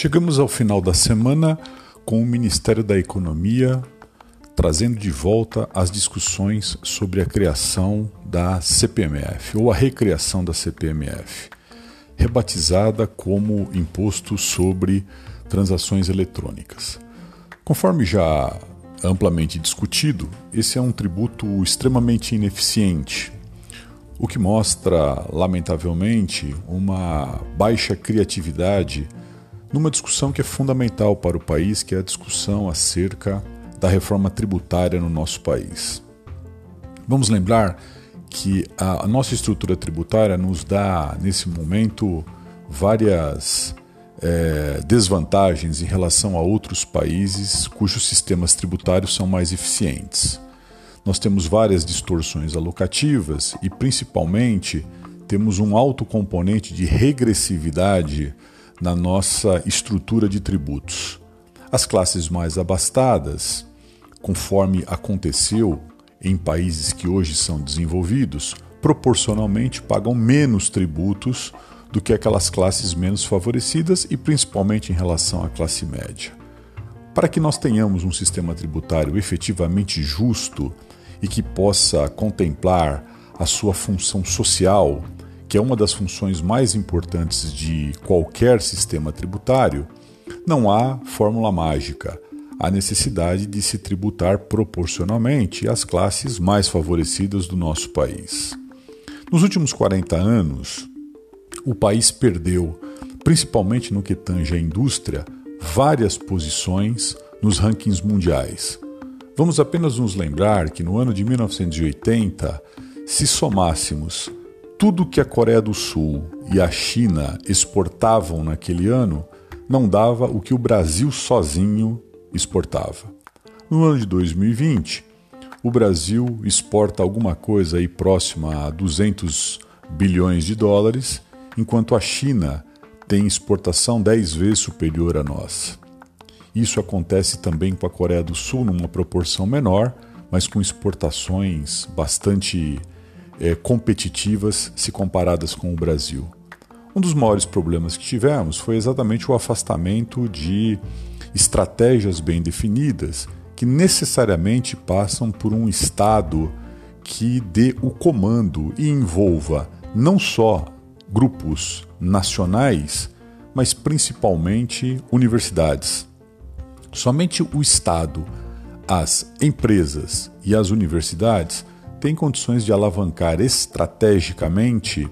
Chegamos ao final da semana com o Ministério da Economia trazendo de volta as discussões sobre a criação da CPMF ou a recriação da CPMF, rebatizada como Imposto sobre Transações Eletrônicas. Conforme já amplamente discutido, esse é um tributo extremamente ineficiente, o que mostra, lamentavelmente, uma baixa criatividade numa discussão que é fundamental para o país, que é a discussão acerca da reforma tributária no nosso país. Vamos lembrar que a, nossa estrutura tributária nos dá, nesse momento, várias é, desvantagens em relação a outros países cujos sistemas tributários são mais eficientes. Nós temos várias distorções alocativas e, principalmente, temos um alto componente de regressividade na nossa estrutura de tributos. As classes mais abastadas, conforme aconteceu em países que hoje são desenvolvidos, proporcionalmente pagam menos tributos do que aquelas classes menos favorecidas e principalmente em relação à classe média. Para que nós tenhamos um sistema tributário efetivamente justo e que possa contemplar a sua função social que é uma das funções mais importantes de qualquer sistema tributário, não há fórmula mágica. Há necessidade de se tributar proporcionalmente às classes mais favorecidas do nosso país. Nos últimos 40 anos, o país perdeu, principalmente no que tange à indústria, várias posições nos rankings mundiais. Vamos apenas nos lembrar que no ano de 1980, se somássemos tudo que a Coreia do Sul e a China exportavam naquele ano não dava o que o Brasil sozinho exportava. No ano de 2020, o Brasil exporta alguma coisa aí próxima a 200 bilhões de dólares, enquanto a China tem exportação 10 vezes superior à nossa. Isso acontece também com a Coreia do Sul numa proporção menor, mas com exportações bastante é, competitivas se comparadas com o Brasil. Um dos maiores problemas que tivemos foi exatamente o afastamento de estratégias bem definidas que necessariamente passam por um Estado que dê o comando e envolva não só grupos nacionais, mas principalmente universidades. Somente o Estado, as empresas e as universidades tem condições de alavancar estrategicamente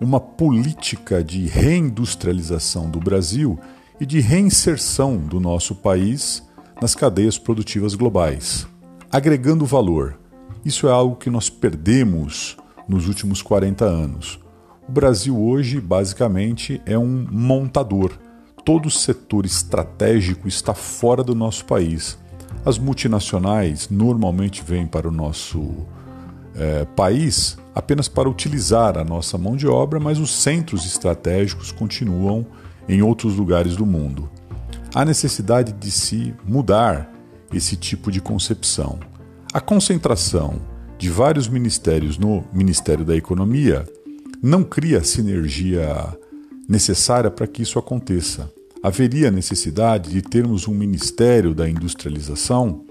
uma política de reindustrialização do Brasil e de reinserção do nosso país nas cadeias produtivas globais, agregando valor. Isso é algo que nós perdemos nos últimos 40 anos. O Brasil hoje, basicamente, é um montador. Todo o setor estratégico está fora do nosso país. As multinacionais normalmente vêm para o nosso é, país apenas para utilizar a nossa mão de obra, mas os centros estratégicos continuam em outros lugares do mundo. Há necessidade de se mudar esse tipo de concepção. A concentração de vários ministérios no Ministério da Economia não cria a sinergia necessária para que isso aconteça. Haveria necessidade de termos um Ministério da Industrialização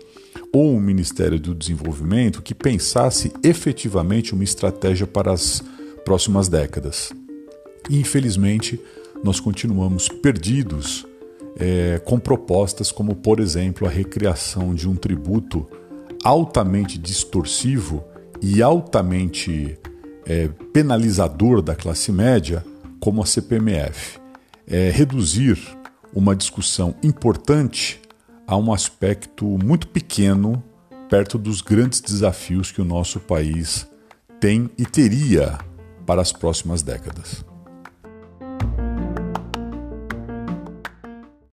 ou um Ministério do Desenvolvimento que pensasse efetivamente uma estratégia para as próximas décadas. Infelizmente, nós continuamos perdidos é, com propostas como, por exemplo, a recriação de um tributo altamente distorsivo e altamente é, penalizador da classe média, como a CPMF. É, reduzir uma discussão importante a um aspecto muito pequeno perto dos grandes desafios que o nosso país tem e teria para as próximas décadas.